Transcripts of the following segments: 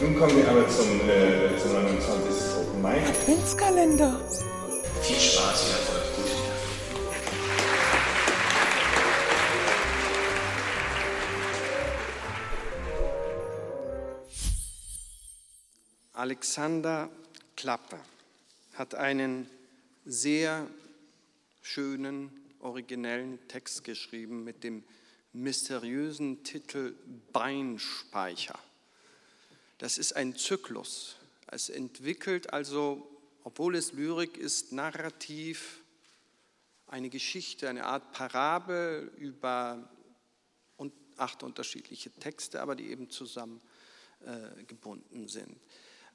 Nun kommen wir aber zum, äh, zum 29. Open Mai. Adventskalender. Viel Spaß, viel Erfolg. Alexander Klappe hat einen sehr schönen, originellen Text geschrieben mit dem mysteriösen Titel Beinspeicher. Das ist ein Zyklus. Es entwickelt also, obwohl es Lyrik ist, narrativ eine Geschichte, eine Art Parabel über acht unterschiedliche Texte, aber die eben zusammen äh, sind.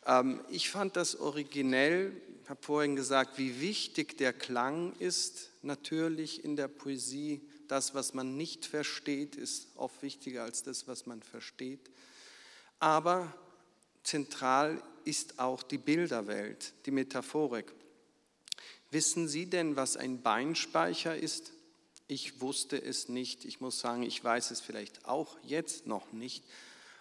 Ähm, ich fand das originell, ich habe vorhin gesagt, wie wichtig der Klang ist, natürlich in der Poesie. Das, was man nicht versteht, ist oft wichtiger als das, was man versteht. Aber zentral ist auch die Bilderwelt, die Metaphorik. Wissen Sie denn, was ein Beinspeicher ist? Ich wusste es nicht. Ich muss sagen, ich weiß es vielleicht auch jetzt noch nicht.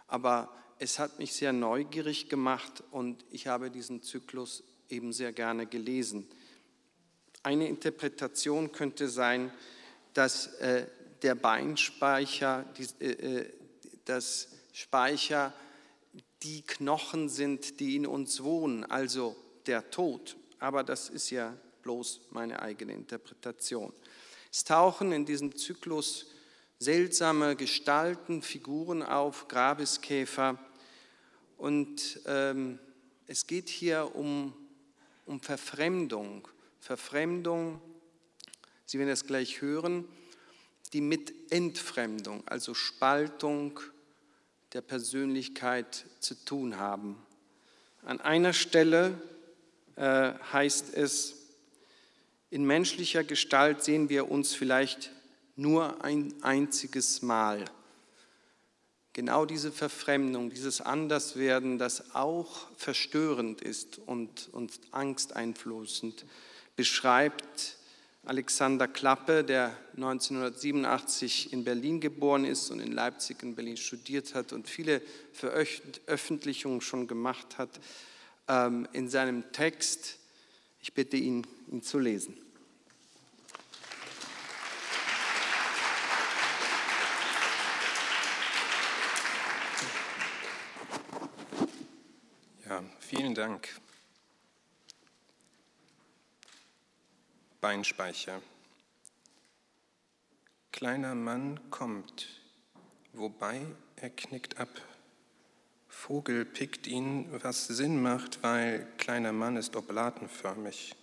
Aber es hat mich sehr neugierig gemacht und ich habe diesen Zyklus eben sehr gerne gelesen. Eine Interpretation könnte sein, dass äh, der Beinspeicher, die, äh, äh, das Speicher die Knochen sind, die in uns wohnen, also der Tod. Aber das ist ja bloß meine eigene Interpretation. Es tauchen in diesem Zyklus seltsame Gestalten, Figuren auf, Grabeskäfer. Und ähm, es geht hier um, um Verfremdung. Verfremdung, Sie werden es gleich hören, die mit Entfremdung, also Spaltung der Persönlichkeit zu tun haben. An einer Stelle äh, heißt es, in menschlicher Gestalt sehen wir uns vielleicht nur ein einziges Mal. Genau diese Verfremdung, dieses Anderswerden, das auch verstörend ist und, und angsteinflößend, beschreibt Alexander Klappe, der 1987 in Berlin geboren ist und in Leipzig und Berlin studiert hat und viele Veröffentlichungen schon gemacht hat, ähm, in seinem Text. Ich bitte ihn, ihn zu lesen. Ja, vielen Dank. Beinspeicher. Kleiner Mann kommt, wobei er knickt ab. Vogel pickt ihn, was Sinn macht, weil kleiner Mann ist oblatenförmig.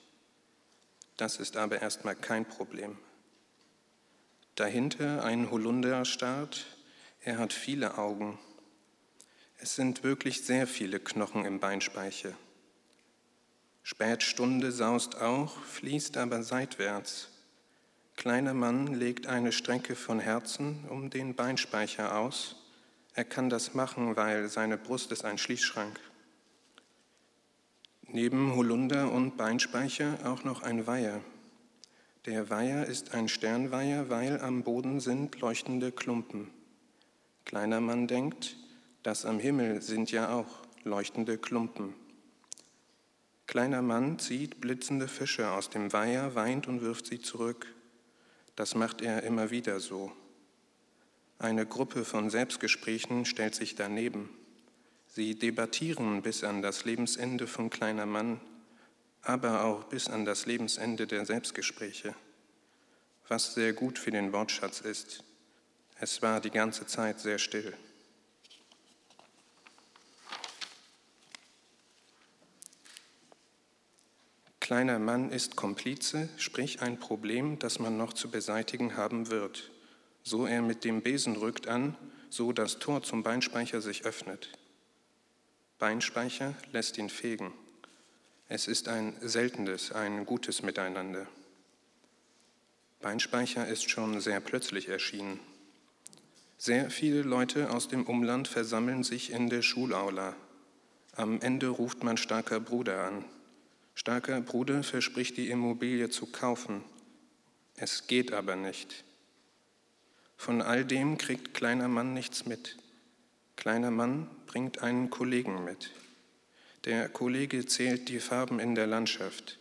Das ist aber erstmal kein Problem. Dahinter ein Holunderstart, er hat viele Augen. Es sind wirklich sehr viele Knochen im Beinspeicher. Spätstunde saust auch, fließt aber seitwärts. Kleiner Mann legt eine Strecke von Herzen um den Beinspeicher aus. Er kann das machen, weil seine Brust ist ein Schließschrank. Neben Holunder und Beinspeicher auch noch ein Weiher. Der Weiher ist ein Sternweiher, weil am Boden sind leuchtende Klumpen. Kleiner Mann denkt, das am Himmel sind ja auch leuchtende Klumpen. Kleiner Mann zieht blitzende Fische aus dem Weiher, weint und wirft sie zurück. Das macht er immer wieder so. Eine Gruppe von Selbstgesprächen stellt sich daneben. Sie debattieren bis an das Lebensende von kleiner Mann, aber auch bis an das Lebensende der Selbstgespräche, was sehr gut für den Wortschatz ist. Es war die ganze Zeit sehr still. Kleiner Mann ist Komplize, sprich ein Problem, das man noch zu beseitigen haben wird. So er mit dem Besen rückt an, so das Tor zum Beinspeicher sich öffnet. Beinspeicher lässt ihn fegen. Es ist ein seltenes, ein gutes Miteinander. Beinspeicher ist schon sehr plötzlich erschienen. Sehr viele Leute aus dem Umland versammeln sich in der Schulaula. Am Ende ruft man starker Bruder an. Starker Bruder verspricht die Immobilie zu kaufen. Es geht aber nicht. Von all dem kriegt kleiner Mann nichts mit. Kleiner Mann bringt einen Kollegen mit. Der Kollege zählt die Farben in der Landschaft.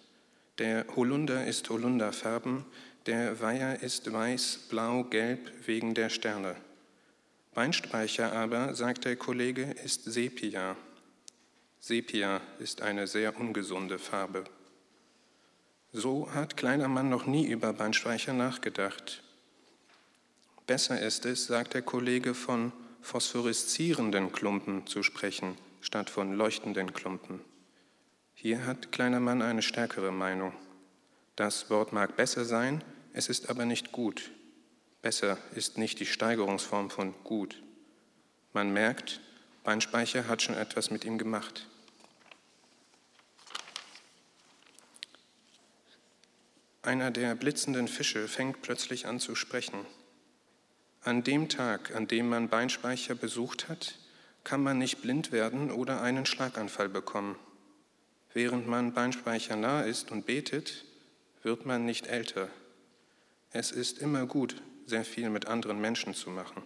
Der Holunder ist Holunderfarben, der Weiher ist weiß, blau, gelb wegen der Sterne. Weinspeicher aber, sagt der Kollege, ist Sepia. Sepia ist eine sehr ungesunde Farbe. So hat kleiner Mann noch nie über Weinspeicher nachgedacht. Besser ist es, sagt der Kollege, von phosphoreszierenden Klumpen zu sprechen, statt von leuchtenden Klumpen. Hier hat kleiner Mann eine stärkere Meinung. Das Wort mag besser sein, es ist aber nicht gut. Besser ist nicht die Steigerungsform von gut. Man merkt, Weinspeicher hat schon etwas mit ihm gemacht. Einer der blitzenden Fische fängt plötzlich an zu sprechen. An dem Tag, an dem man Beinspeicher besucht hat, kann man nicht blind werden oder einen Schlaganfall bekommen. Während man Beinspeicher nahe ist und betet, wird man nicht älter. Es ist immer gut, sehr viel mit anderen Menschen zu machen.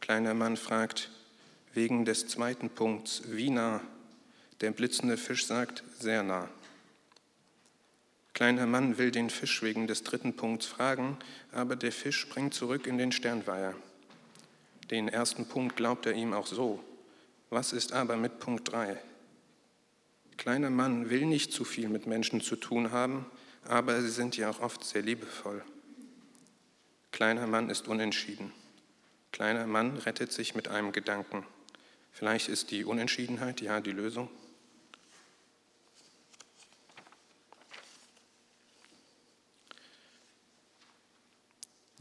Kleiner Mann fragt, wegen des zweiten Punkts, wie nah? Der blitzende Fisch sagt, sehr nah. Kleiner Mann will den Fisch wegen des dritten Punkts fragen, aber der Fisch springt zurück in den Sternweiher. Den ersten Punkt glaubt er ihm auch so. Was ist aber mit Punkt 3? Kleiner Mann will nicht zu viel mit Menschen zu tun haben, aber sie sind ja auch oft sehr liebevoll. Kleiner Mann ist unentschieden. Kleiner Mann rettet sich mit einem Gedanken. Vielleicht ist die Unentschiedenheit ja die Lösung.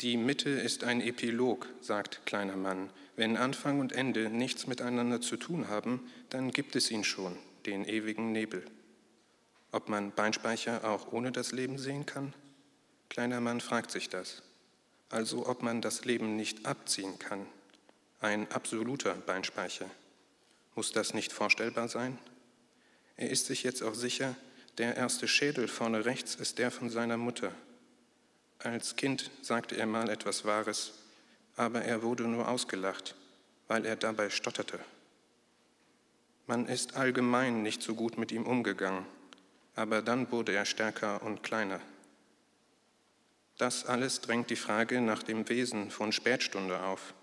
Die Mitte ist ein Epilog, sagt kleiner Mann. Wenn Anfang und Ende nichts miteinander zu tun haben, dann gibt es ihn schon, den ewigen Nebel. Ob man Beinspeicher auch ohne das Leben sehen kann? Kleiner Mann fragt sich das. Also ob man das Leben nicht abziehen kann. Ein absoluter Beinspeicher. Muss das nicht vorstellbar sein? Er ist sich jetzt auch sicher, der erste Schädel vorne rechts ist der von seiner Mutter. Als Kind sagte er mal etwas Wahres, aber er wurde nur ausgelacht, weil er dabei stotterte. Man ist allgemein nicht so gut mit ihm umgegangen, aber dann wurde er stärker und kleiner. Das alles drängt die Frage nach dem Wesen von Spätstunde auf.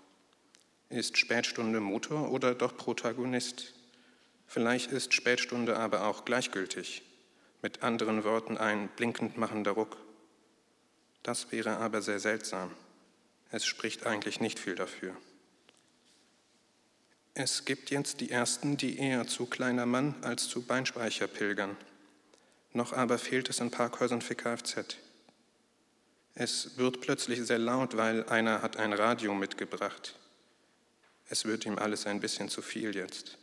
Ist Spätstunde Motor oder doch Protagonist? Vielleicht ist Spätstunde aber auch gleichgültig, mit anderen Worten ein blinkend machender Ruck. Das wäre aber sehr seltsam. Es spricht eigentlich nicht viel dafür. Es gibt jetzt die Ersten, die eher zu kleiner Mann als zu Beinspeicher pilgern. Noch aber fehlt es in Parkhäusern für Kfz. Es wird plötzlich sehr laut, weil einer hat ein Radio mitgebracht. Es wird ihm alles ein bisschen zu viel jetzt.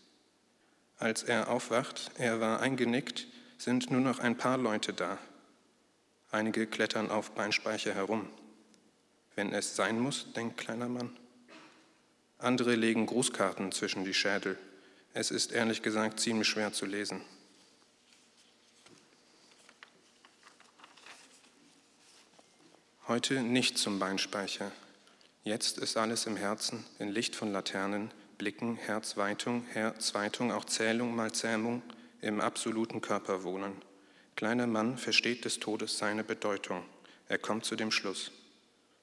Als er aufwacht, er war eingenickt, sind nur noch ein paar Leute da. Einige klettern auf Beinspeicher herum. Wenn es sein muss, denkt kleiner Mann. Andere legen Grußkarten zwischen die Schädel. Es ist ehrlich gesagt ziemlich schwer zu lesen. Heute nicht zum Beinspeicher. Jetzt ist alles im Herzen, in Licht von Laternen, Blicken, Herzweitung, Herzweitung, auch Zählung mal Zähmung, im absoluten Körper wohnen. Kleiner Mann versteht des Todes seine Bedeutung. Er kommt zu dem Schluss.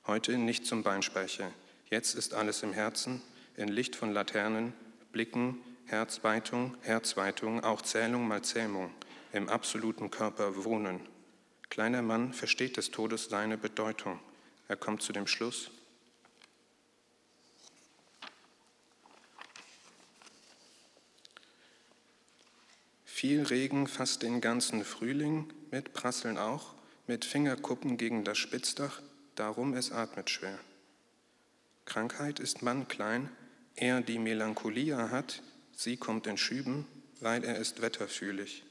Heute nicht zum Beinspeicher. Jetzt ist alles im Herzen, in Licht von Laternen, Blicken, Herzweitung, Herzweitung, auch Zählung mal Zähmung, im absoluten Körper wohnen. Kleiner Mann versteht des Todes seine Bedeutung. Er kommt zu dem Schluss, Viel Regen fast den ganzen Frühling, mit Prasseln auch, mit Fingerkuppen gegen das Spitzdach, darum es atmet schwer. Krankheit ist Mann klein, er die Melancholia hat, sie kommt in Schüben, weil er ist wetterfühlig.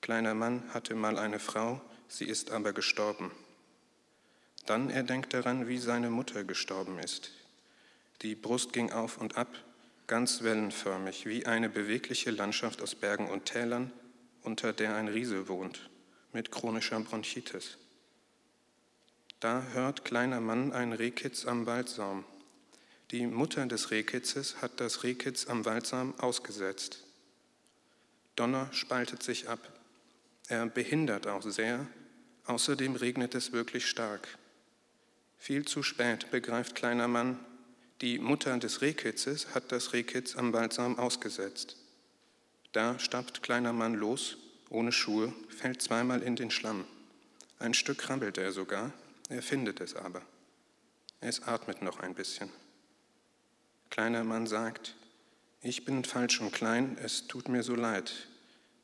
Kleiner Mann hatte mal eine Frau, sie ist aber gestorben. Dann er denkt daran, wie seine Mutter gestorben ist. Die Brust ging auf und ab, ganz wellenförmig, wie eine bewegliche Landschaft aus Bergen und Tälern, unter der ein Riese wohnt, mit chronischer Die Mutter des Rehkitzes hat das Rehkitz am Waldsaum ausgesetzt. Donner spaltet sich ab. Er behindert auch sehr. Außerdem regnet es wirklich stark. Viel zu spät begreift kleiner Mann, die Mutter des Rehkitzes hat das Rehkitz am Waldsaum ausgesetzt. Da stappt kleiner Mann los, ohne Schuhe, fällt zweimal in den Schlamm. Ein Stück krabbelt er sogar, er findet es aber. Es atmet noch ein bisschen. Kleiner Mann sagt, ich bin falsch und klein, es tut mir so leid.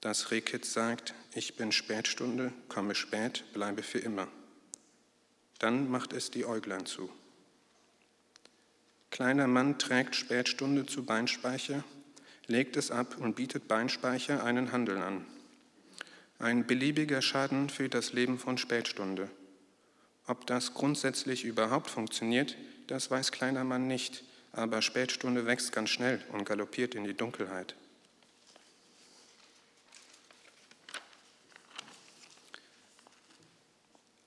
Das Rehkitz sagt, ich bin Spätstunde, komme spät, bleibe für immer. Dann macht es die Äuglein zu. Kleiner Mann trägt Spätstunde zu Beinspeicher, legt es ab und bietet Beinspeicher einen Handel an. Ein beliebiger Schaden für das Leben von Spätstunde. Ob das grundsätzlich überhaupt funktioniert, das weiß kleiner Mann nicht aber Spätstunde wächst ganz schnell und galoppiert in die Dunkelheit.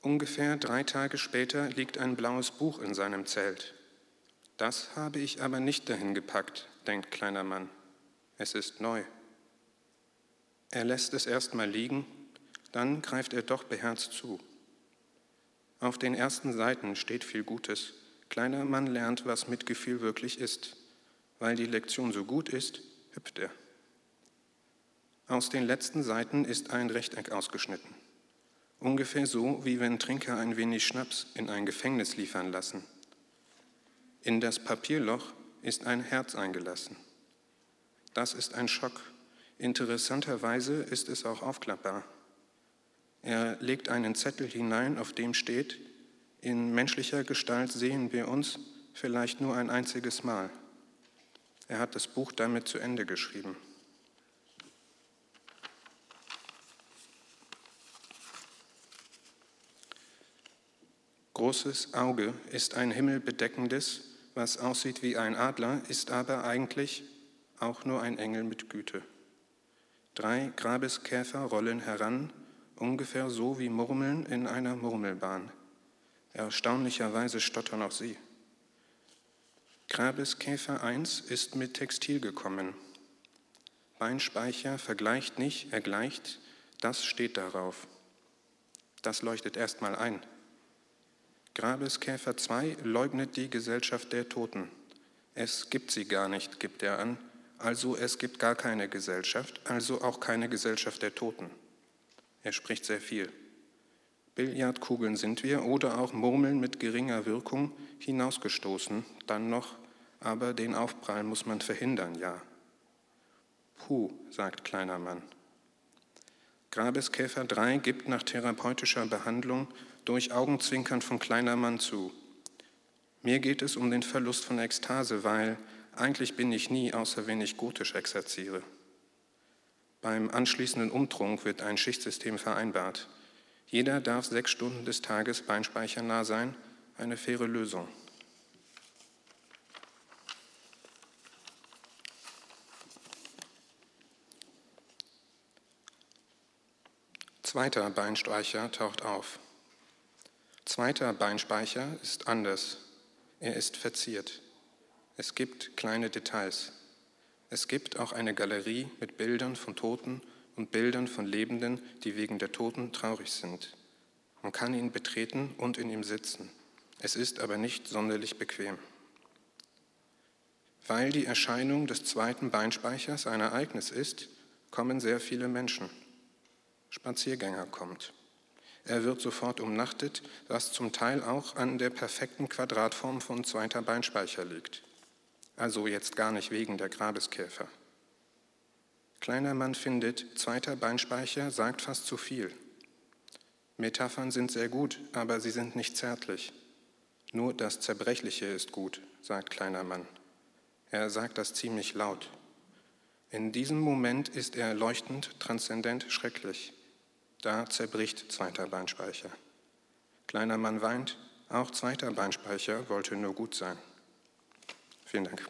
Ungefähr drei Tage später liegt ein blaues Buch in seinem Zelt. Das habe ich aber nicht dahin gepackt, denkt kleiner Mann. Es ist neu. Er lässt es erstmal liegen, dann greift er doch beherzt zu. Auf den ersten Seiten steht viel Gutes. Kleiner Mann lernt, was Mitgefühl wirklich ist. Weil die Lektion so gut ist, hüpft er. Aus den letzten Seiten ist ein Rechteck ausgeschnitten. Ungefähr so, wie wenn Trinker ein wenig Schnaps in ein Gefängnis liefern lassen. In das Papierloch ist ein Herz eingelassen. Das ist ein Schock. Interessanterweise ist es auch aufklappbar. Er legt einen Zettel hinein, auf dem steht, in menschlicher Gestalt sehen wir uns vielleicht nur ein einziges Mal. Er hat das Buch damit zu Ende geschrieben. Großes Auge ist ein himmelbedeckendes, was aussieht wie ein Adler, ist aber eigentlich auch nur ein Engel mit Güte. Drei Grabeskäfer rollen heran, ungefähr so wie Murmeln in einer Murmelbahn. Erstaunlicherweise stottern auch sie. Grabeskäfer 1 ist mit Textil gekommen. Beinspeicher vergleicht nicht, er gleicht, das steht darauf. Das leuchtet erstmal ein. Grabeskäfer 2 leugnet die Gesellschaft der Toten. Es gibt sie gar nicht, gibt er an. Also es gibt gar keine Gesellschaft, also auch keine Gesellschaft der Toten. Er spricht sehr viel. Billardkugeln sind wir oder auch Murmeln mit geringer Wirkung hinausgestoßen, dann noch, aber den Aufprall muss man verhindern, ja. Puh, sagt kleiner Mann. Grabeskäfer 3 gibt nach therapeutischer Behandlung durch Augenzwinkern von kleiner Mann zu. Mir geht es um den Verlust von Ekstase, weil eigentlich bin ich nie, außer wenn ich gotisch exerziere. Beim anschließenden Umtrunk wird ein Schichtsystem vereinbart. Jeder darf sechs Stunden des Tages beinspeichernah sein, eine faire Lösung. Zweiter Beinspeicher taucht auf. Zweiter Beinspeicher ist anders. Er ist verziert. Es gibt kleine Details. Es gibt auch eine Galerie mit Bildern von Toten und Bildern von Lebenden, die wegen der Toten traurig sind. Man kann ihn betreten und in ihm sitzen. Es ist aber nicht sonderlich bequem. Weil die Erscheinung des zweiten Beinspeichers ein Ereignis ist, kommen sehr viele Menschen. Spaziergänger kommt. Er wird sofort umnachtet, was zum Teil auch an der perfekten Quadratform von zweiter Beinspeicher liegt. Also jetzt gar nicht wegen der Grabeskäfer. Kleiner Mann findet, zweiter Beinspeicher sagt fast zu viel. Metaphern sind sehr gut, aber sie sind nicht zärtlich. Nur das Zerbrechliche ist gut, sagt kleiner Mann. Er sagt das ziemlich laut. In diesem Moment ist er leuchtend, transzendent, schrecklich. Da zerbricht zweiter Beinspeicher. Kleiner Mann weint, auch zweiter Beinspeicher wollte nur gut sein. Vielen Dank.